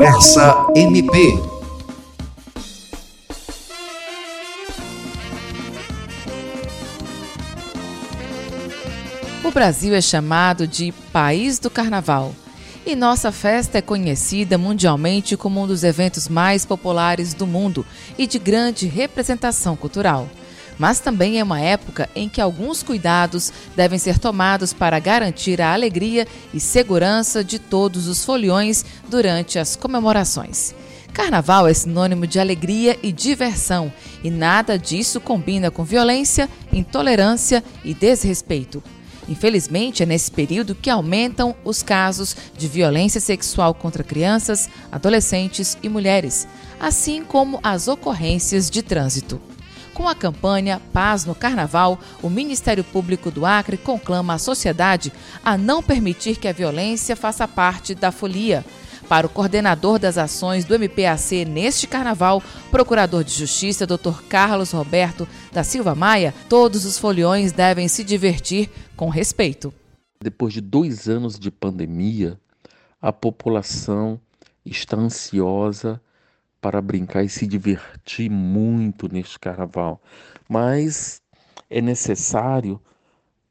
Conversa MP. O Brasil é chamado de País do Carnaval. E nossa festa é conhecida mundialmente como um dos eventos mais populares do mundo e de grande representação cultural. Mas também é uma época em que alguns cuidados devem ser tomados para garantir a alegria e segurança de todos os foliões durante as comemorações. Carnaval é sinônimo de alegria e diversão, e nada disso combina com violência, intolerância e desrespeito. Infelizmente, é nesse período que aumentam os casos de violência sexual contra crianças, adolescentes e mulheres, assim como as ocorrências de trânsito. Com a campanha Paz no Carnaval, o Ministério Público do Acre conclama a sociedade a não permitir que a violência faça parte da folia. Para o coordenador das ações do MPAC neste carnaval, Procurador de Justiça Dr. Carlos Roberto da Silva Maia, todos os foliões devem se divertir com respeito. Depois de dois anos de pandemia, a população está ansiosa para brincar e se divertir muito neste carnaval, mas é necessário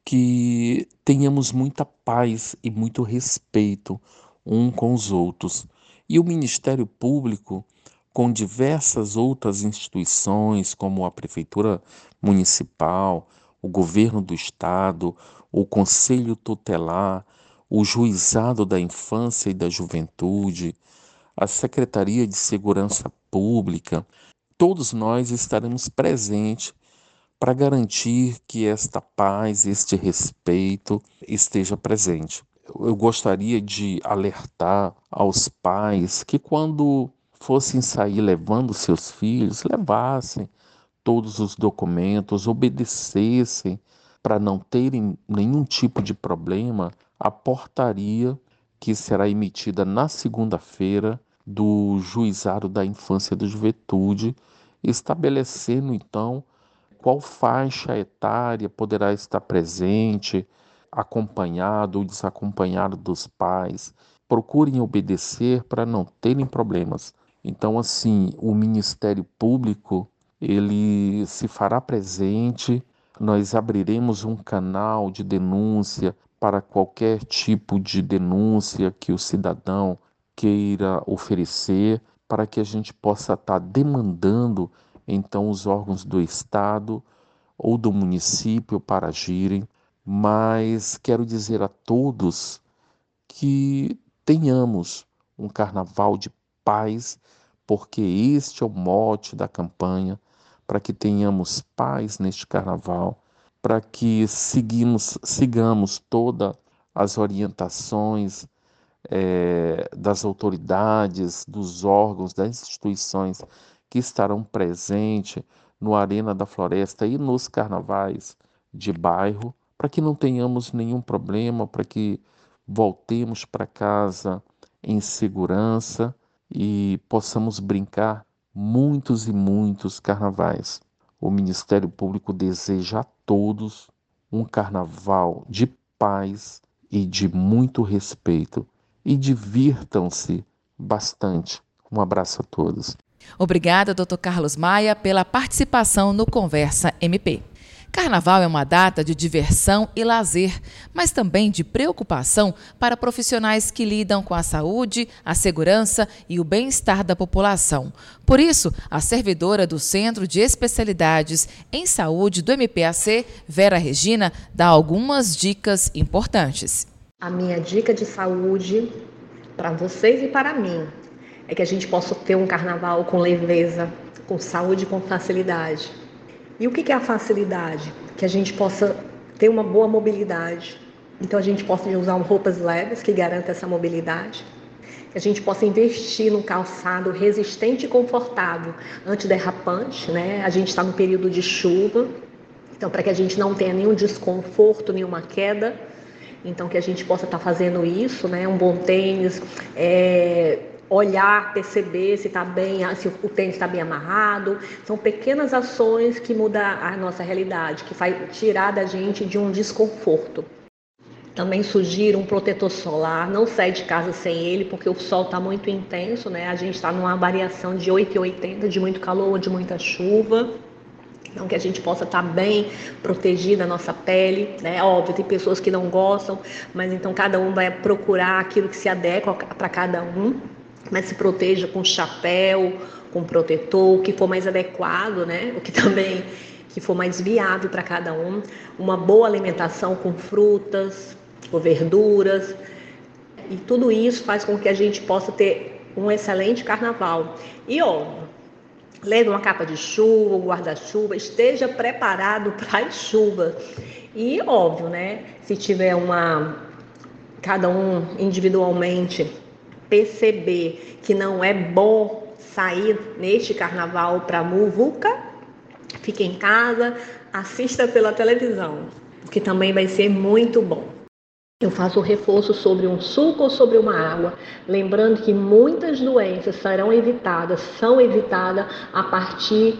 que tenhamos muita paz e muito respeito um com os outros. E o Ministério Público, com diversas outras instituições, como a Prefeitura Municipal, o Governo do Estado, o Conselho Tutelar, o Juizado da Infância e da Juventude, a Secretaria de Segurança Pública, todos nós estaremos presentes para garantir que esta paz, este respeito esteja presente. Eu gostaria de alertar aos pais que quando fossem sair levando seus filhos, levassem todos os documentos, obedecessem para não terem nenhum tipo de problema a portaria que será emitida na segunda-feira do Juizado da Infância e da Juventude, estabelecendo então qual faixa etária poderá estar presente, acompanhado ou desacompanhado dos pais, procurem obedecer para não terem problemas. Então, assim, o Ministério Público ele se fará presente. Nós abriremos um canal de denúncia para qualquer tipo de denúncia que o cidadão queira oferecer, para que a gente possa estar demandando então os órgãos do Estado ou do município para agirem. Mas quero dizer a todos que tenhamos um carnaval de paz, porque este é o mote da campanha, para que tenhamos paz neste carnaval, para que seguimos, sigamos todas as orientações é, das autoridades, dos órgãos, das instituições que estarão presentes no Arena da Floresta e nos carnavais de bairro, para que não tenhamos nenhum problema, para que voltemos para casa em segurança e possamos brincar muitos e muitos carnavais. O Ministério Público deseja a todos um carnaval de paz e de muito respeito. E divirtam-se bastante. Um abraço a todos. Obrigada, Dr. Carlos Maia, pela participação no Conversa MP. Carnaval é uma data de diversão e lazer, mas também de preocupação para profissionais que lidam com a saúde, a segurança e o bem-estar da população. Por isso, a servidora do Centro de Especialidades em Saúde do MPAC, Vera Regina, dá algumas dicas importantes. A minha dica de saúde para vocês e para mim é que a gente possa ter um carnaval com leveza, com saúde com facilidade. E o que é a facilidade? Que a gente possa ter uma boa mobilidade. Então a gente possa usar roupas leves que garantam essa mobilidade. Que a gente possa investir num calçado resistente e confortável, antiderrapante, né? A gente está no período de chuva, então para que a gente não tenha nenhum desconforto, nenhuma queda, então que a gente possa estar tá fazendo isso, né? Um bom tênis, é, olhar, perceber se está bem, se o tênis está bem amarrado. São pequenas ações que mudam a nossa realidade, que faz tirar da gente de um desconforto. Também sugiro um protetor solar, não sai de casa sem ele, porque o sol está muito intenso, né? A gente está numa variação de 8 e 80, de muito calor ou de muita chuva. Então, que a gente possa estar tá bem protegida a nossa pele, né? Óbvio, tem pessoas que não gostam, mas então cada um vai procurar aquilo que se adequa para cada um, mas se proteja com chapéu, com protetor, o que for mais adequado, né? O que também que for mais viável para cada um, uma boa alimentação com frutas, com verduras, e tudo isso faz com que a gente possa ter um excelente carnaval. E óbvio, leve uma capa de chuva, um guarda-chuva, esteja preparado para as chuvas. E óbvio, né? Se tiver uma cada um individualmente perceber que não é bom sair neste carnaval para muvuca, fique em casa, assista pela televisão, que também vai ser muito bom. Eu faço o reforço sobre um suco ou sobre uma água, lembrando que muitas doenças serão evitadas, são evitadas a partir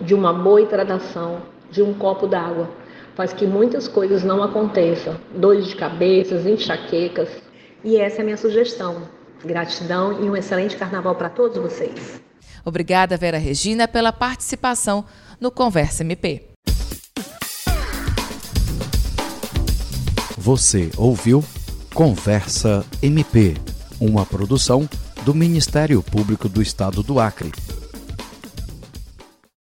de uma boa hidratação, de um copo d'água. Faz que muitas coisas não aconteçam, dores de cabeça, enxaquecas. E essa é a minha sugestão. Gratidão e um excelente carnaval para todos vocês. Obrigada, Vera Regina, pela participação no Conversa MP. Você ouviu Conversa MP, uma produção do Ministério Público do Estado do Acre